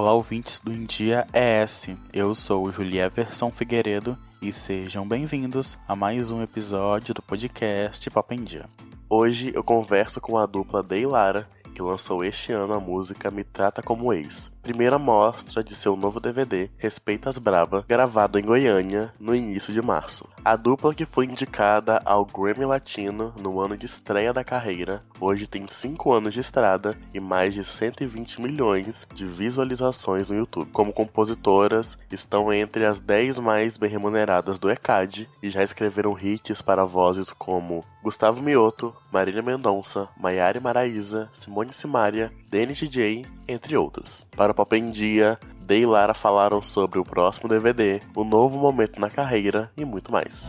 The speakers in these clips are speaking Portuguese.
Olá, ouvintes do India ES. Eu sou Julia Everson Figueiredo e sejam bem-vindos a mais um episódio do podcast Papo em Dia. Hoje eu converso com a dupla Day Lara, que lançou este ano a música Me Trata Como Ex, primeira mostra de seu novo DVD, Respeitas Braba, gravado em Goiânia no início de março. A dupla que foi indicada ao Grammy Latino no ano de estreia da carreira, hoje tem 5 anos de estrada e mais de 120 milhões de visualizações no YouTube. Como compositoras, estão entre as 10 mais bem remuneradas do ECAD e já escreveram hits para vozes como Gustavo Mioto, Marília Mendonça, Maiara Maraíza, Simone Simaria, Danny DJ, entre outros. Para o Papo em Dia, Day e Lara falaram sobre o próximo DVD, o novo momento na carreira e muito mais.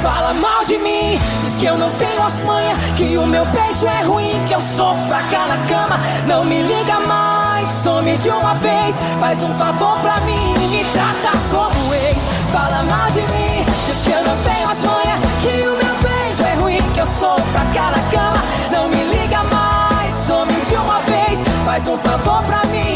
Fala mal de mim, diz que eu não tenho as manhas, que o meu beijo é ruim, que eu sou fraca na cama. Não me liga mais, some de uma vez, faz um favor pra mim, me trata como ex. Fala mal de mim, diz que eu não tenho as manhas, que o meu beijo é ruim, que eu sou fraca na cama. Não me liga mais, some de uma vez, faz um favor pra mim,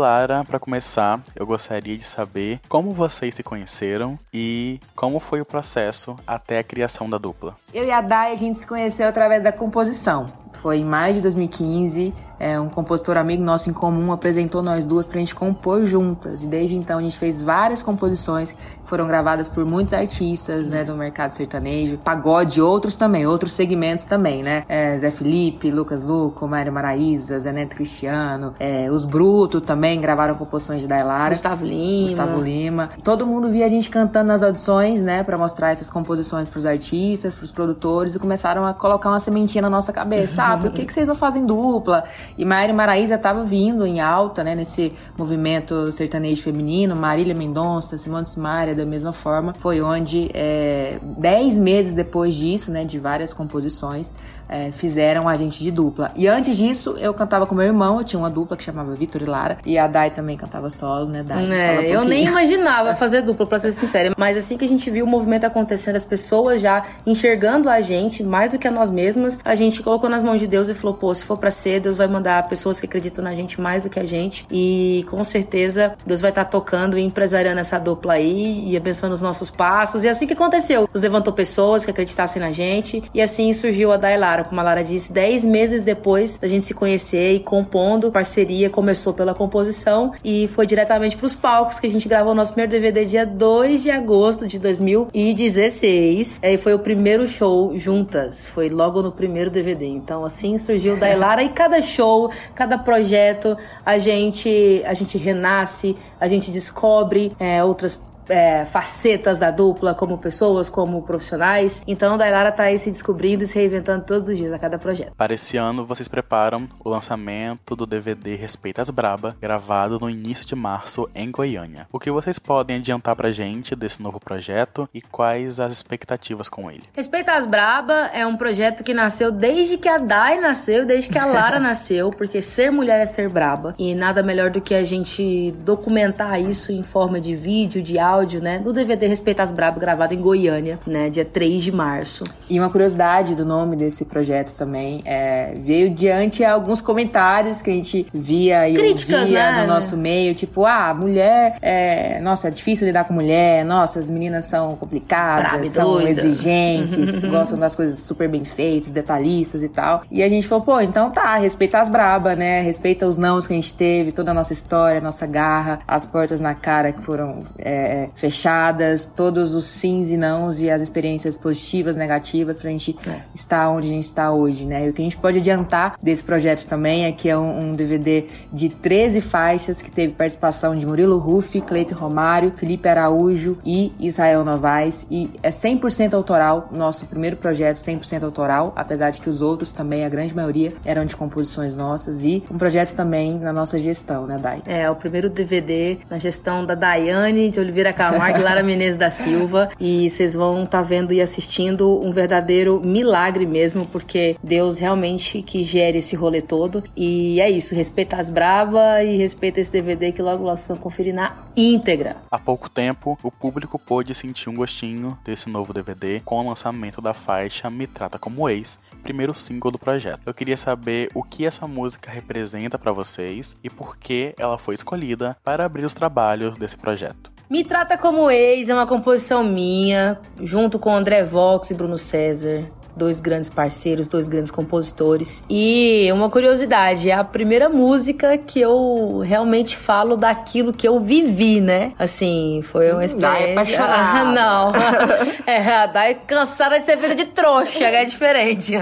Lara, para começar, eu gostaria de saber como vocês se conheceram e como foi o processo até a criação da dupla. Eu e a Dai, a gente se conheceu através da composição. Foi em maio de 2015, é, um compositor amigo nosso em comum apresentou nós duas pra gente compor juntas. E desde então a gente fez várias composições que foram gravadas por muitos artistas, né, do mercado sertanejo, pagode, outros também, outros segmentos também, né? É, Zé Felipe, Lucas Luco, Mário Maraíza, Zé Neto Cristiano, é, os Bruto também gravaram composições de Dailara. Gustavo Lima. Gustavo Lima. Todo mundo via a gente cantando nas audições, né, para mostrar essas composições pros artistas, pros produtores e começaram a colocar uma sementinha na nossa cabeça. Ah, por que, que vocês não fazem dupla? E Maíra Maraíza estava vindo em alta, né, nesse movimento sertanejo feminino. Marília Mendonça, Simone Simaria, da mesma forma. Foi onde, é, dez meses depois disso, né, de várias composições, é, fizeram a gente de dupla. E antes disso, eu cantava com meu irmão, eu tinha uma dupla que chamava Vitor e Lara. E a Dai também cantava solo, né, Dai? É, eu nem imaginava fazer dupla, pra ser sincera. Mas assim que a gente viu o movimento acontecendo, as pessoas já enxergando a gente mais do que a nós mesmas, a gente colocou nas mãos de Deus e falou: pô, se for pra ser, Deus vai mandar pessoas que acreditam na gente mais do que a gente. E com certeza Deus vai estar tocando e empresariando essa dupla aí e abençoando os nossos passos. E assim que aconteceu. Deus levantou pessoas que acreditassem na gente. E assim surgiu a Dai Lara, como a Lara disse, 10 meses depois da gente se conhecer e compondo. Parceria começou pela composição e foi diretamente pros palcos que a gente gravou nosso primeiro DVD dia 2 de agosto de 2016. E foi o primeiro show juntas. Foi logo no primeiro DVD. Então assim surgiu Dai Lara e cada show, cada projeto, a gente a gente renasce, a gente descobre é, outras é, facetas da dupla, como pessoas, como profissionais. Então, a Dailara tá aí se descobrindo e se reinventando todos os dias a cada projeto. Para esse ano, vocês preparam o lançamento do DVD Respeitas Braba, gravado no início de março em Goiânia. O que vocês podem adiantar pra gente desse novo projeto e quais as expectativas com ele? Respeita as Braba é um projeto que nasceu desde que a Dai nasceu, desde que a Lara nasceu, porque ser mulher é ser braba. E nada melhor do que a gente documentar isso em forma de vídeo, de áudio, né? No DVD Respeita as Braba, gravado em Goiânia, né? Dia 3 de março. E uma curiosidade do nome desse projeto também é, veio diante alguns comentários que a gente via e Críticas, ouvia né? no nosso meio, tipo, ah, mulher, é, nossa, é difícil lidar com mulher, nossa, as meninas são complicadas, são doida. exigentes, gostam das coisas super bem feitas, detalhistas e tal. E a gente falou, pô, então tá, respeita as braba, né? Respeita os nãos que a gente teve, toda a nossa história, nossa garra, as portas na cara que foram é, fechadas, todos os sims e nãos e as experiências positivas, negativas pra gente estar onde a gente está hoje, né? E o que a gente pode adiantar desse projeto também é que é um, um DVD de 13 faixas que teve participação de Murilo Ruff, Cleito Romário, Felipe Araújo e Israel Novaes e é 100% autoral, nosso primeiro projeto 100% autoral, apesar de que os outros também, a grande maioria, eram de composições nossas e um projeto também na nossa gestão, né, Dai? É, o primeiro DVD na gestão da Daiane de Oliveira Zezé Camargo e Lara Menezes da Silva. E vocês vão estar tá vendo e assistindo um verdadeiro milagre mesmo, porque Deus realmente que gere esse rolê todo. E é isso, respeita as braba e respeita esse DVD que logo logo vocês vão conferir na íntegra. Há pouco tempo, o público pôde sentir um gostinho desse novo DVD com o lançamento da faixa Me Trata Como Ex, primeiro single do projeto. Eu queria saber o que essa música representa para vocês e por que ela foi escolhida para abrir os trabalhos desse projeto. Me Trata Como Ex é uma composição minha, junto com André Vox e Bruno César dois grandes parceiros, dois grandes compositores. E uma curiosidade, é a primeira música que eu realmente falo daquilo que eu vivi, né? Assim, foi uma experiência. Dai Não. é, Dai cansada de ser vida de trouxa, é diferente.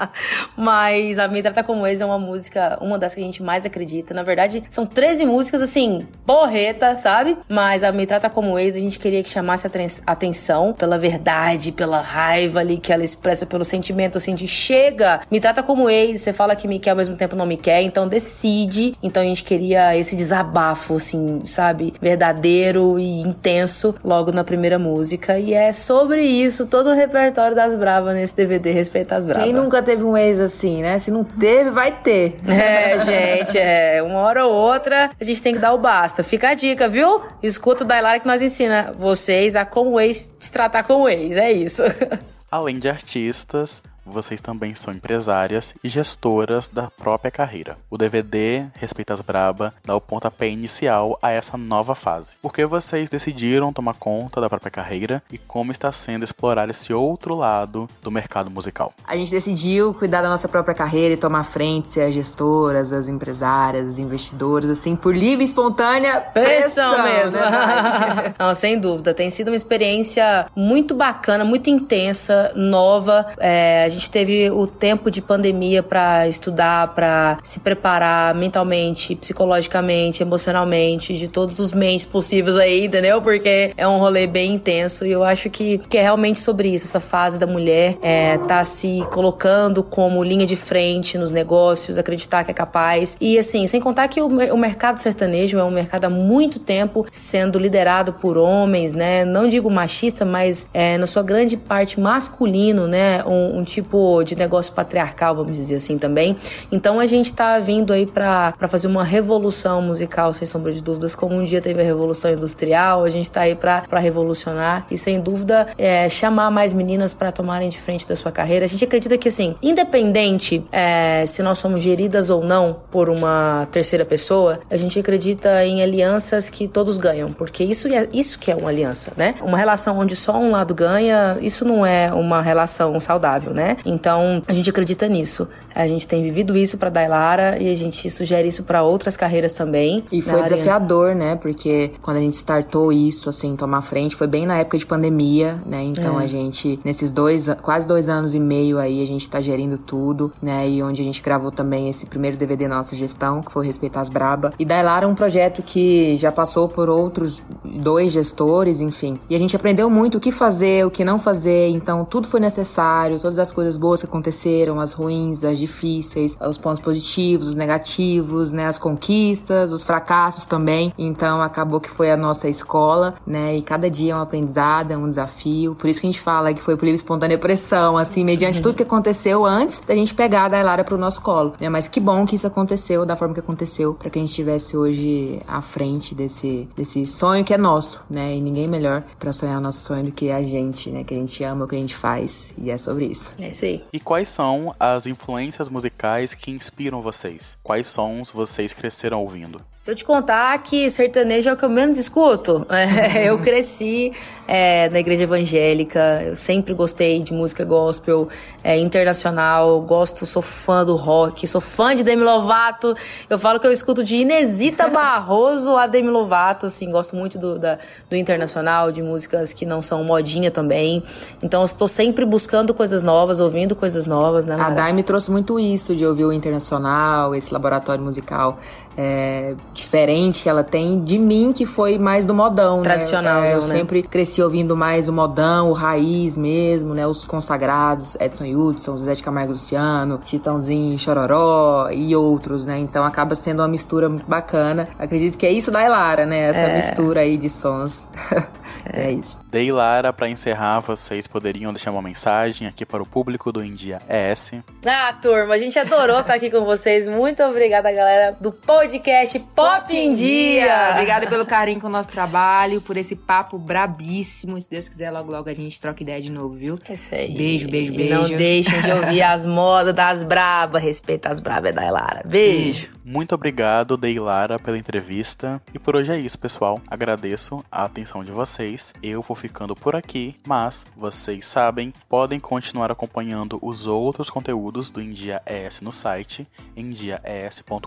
Mas a Me Trata Como Ex é uma música, uma das que a gente mais acredita. Na verdade, são 13 músicas, assim, porreta, sabe? Mas a Me Trata Como Ex a gente queria que chamasse a atenção pela verdade, pela raiva ali que ela expressa pelo sentimento assim de chega, me trata como ex, você fala que me quer ao mesmo tempo não me quer, então decide. Então a gente queria esse desabafo, assim, sabe? Verdadeiro e intenso logo na primeira música. E é sobre isso, todo o repertório das Bravas nesse DVD Respeita as Bravas. Quem nunca teve um ex assim, né? Se não teve, vai ter. É, gente, é. Uma hora ou outra a gente tem que dar o basta. Fica a dica, viu? Escuta o Dailara que nós ensina vocês a como ex te tratar como ex. É isso. Além de artistas, vocês também são empresárias e gestoras da própria carreira. O DVD Respeita as Braba dá o pontapé inicial a essa nova fase. Por que vocês decidiram tomar conta da própria carreira e como está sendo explorar esse outro lado do mercado musical? A gente decidiu cuidar da nossa própria carreira e tomar frente, ser as gestoras, as empresárias, as investidoras, assim, por livre e espontânea pressão, pressão mesmo. Né, Não, sem dúvida. Tem sido uma experiência muito bacana, muito intensa, nova. É, gente teve o tempo de pandemia para estudar, para se preparar mentalmente, psicologicamente, emocionalmente, de todos os mentes possíveis aí, entendeu? Porque é um rolê bem intenso e eu acho que, que é realmente sobre isso, essa fase da mulher é, tá se colocando como linha de frente nos negócios, acreditar que é capaz. E assim, sem contar que o, o mercado sertanejo é um mercado há muito tempo sendo liderado por homens, né? Não digo machista, mas é, na sua grande parte masculino, né? Um, um tipo tipo de negócio patriarcal, vamos dizer assim também. Então a gente tá vindo aí para fazer uma revolução musical, sem sombra de dúvidas, como um dia teve a revolução industrial, a gente tá aí para revolucionar e sem dúvida é, chamar mais meninas para tomarem de frente da sua carreira. A gente acredita que assim, independente é, se nós somos geridas ou não por uma terceira pessoa, a gente acredita em alianças que todos ganham, porque isso é isso que é uma aliança, né? Uma relação onde só um lado ganha, isso não é uma relação saudável, né? Então, a gente acredita nisso. A gente tem vivido isso para Dailara e a gente sugere isso para outras carreiras também. E foi desafiador, né? Porque quando a gente startou isso, assim, tomar frente, foi bem na época de pandemia, né? Então é. a gente, nesses dois, quase dois anos e meio aí, a gente tá gerindo tudo, né? E onde a gente gravou também esse primeiro DVD na nossa gestão, que foi Respeitar as Braba. E Dailara é um projeto que já passou por outros dois gestores, enfim. E a gente aprendeu muito o que fazer, o que não fazer, então tudo foi necessário, todas as coisas boas que aconteceram, as ruins, as difíceis, os pontos positivos, os negativos, né, as conquistas, os fracassos também. Então acabou que foi a nossa escola, né, e cada dia é um aprendizado, é um desafio. Por isso que a gente fala que foi por livre espontânea pressão, assim, mediante tudo que aconteceu antes da gente pegar a Dailara pro nosso colo, né? Mas que bom que isso aconteceu da forma que aconteceu, para que a gente estivesse hoje à frente desse desse sonho que é nosso, né? E ninguém melhor para sonhar o nosso sonho do que a gente, né? Que a gente ama o que a gente faz, e é sobre isso. É isso aí. E quais são as influências musicais que inspiram vocês? Quais sons vocês cresceram ouvindo? Se eu te contar que sertanejo é o que eu menos escuto, é, eu cresci é, na igreja evangélica, eu sempre gostei de música gospel é, internacional, gosto, sou fã do rock, sou fã de Demi Lovato, eu falo que eu escuto de Inesita Barroso a Demi Lovato, assim, gosto muito do, da, do internacional, de músicas que não são modinha também, então estou sempre buscando coisas novas, ouvindo coisas novas, né? A Dai me trouxe muito isso de ouvir o internacional, esse laboratório musical é, diferente que ela tem de mim, que foi mais do modão. Né? Tradicional, né? É, eu né? sempre cresci ouvindo mais o modão, o raiz mesmo, né? Os consagrados, Edson Hudson, Zé de Camargo Luciano, Chitãozinho, Chororó e outros, né? Então acaba sendo uma mistura muito bacana. Acredito que é isso da Elara, né? Essa é. mistura aí de sons. É, isso. Dei Lara, pra encerrar, vocês poderiam deixar uma mensagem aqui para o público do India ES. Ah, turma, a gente adorou estar aqui com vocês. Muito obrigada, galera do podcast Pop em Dia. Obrigada pelo carinho com o nosso trabalho, por esse papo brabíssimo. Se Deus quiser, logo logo a gente troca ideia de novo, viu? É isso aí. Beijo, beijo, E beijo. Não deixem de ouvir as modas das brabas. Respeita as brabas é da Lara. Beijo. Muito obrigado, Dei Lara, pela entrevista. E por hoje é isso, pessoal. Agradeço a atenção de vocês. Eu vou ficando por aqui, mas vocês sabem, podem continuar acompanhando os outros conteúdos do India ES no site endiaes.com.br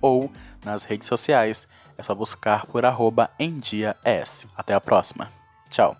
ou nas redes sociais. É só buscar por arroba. Até a próxima. Tchau.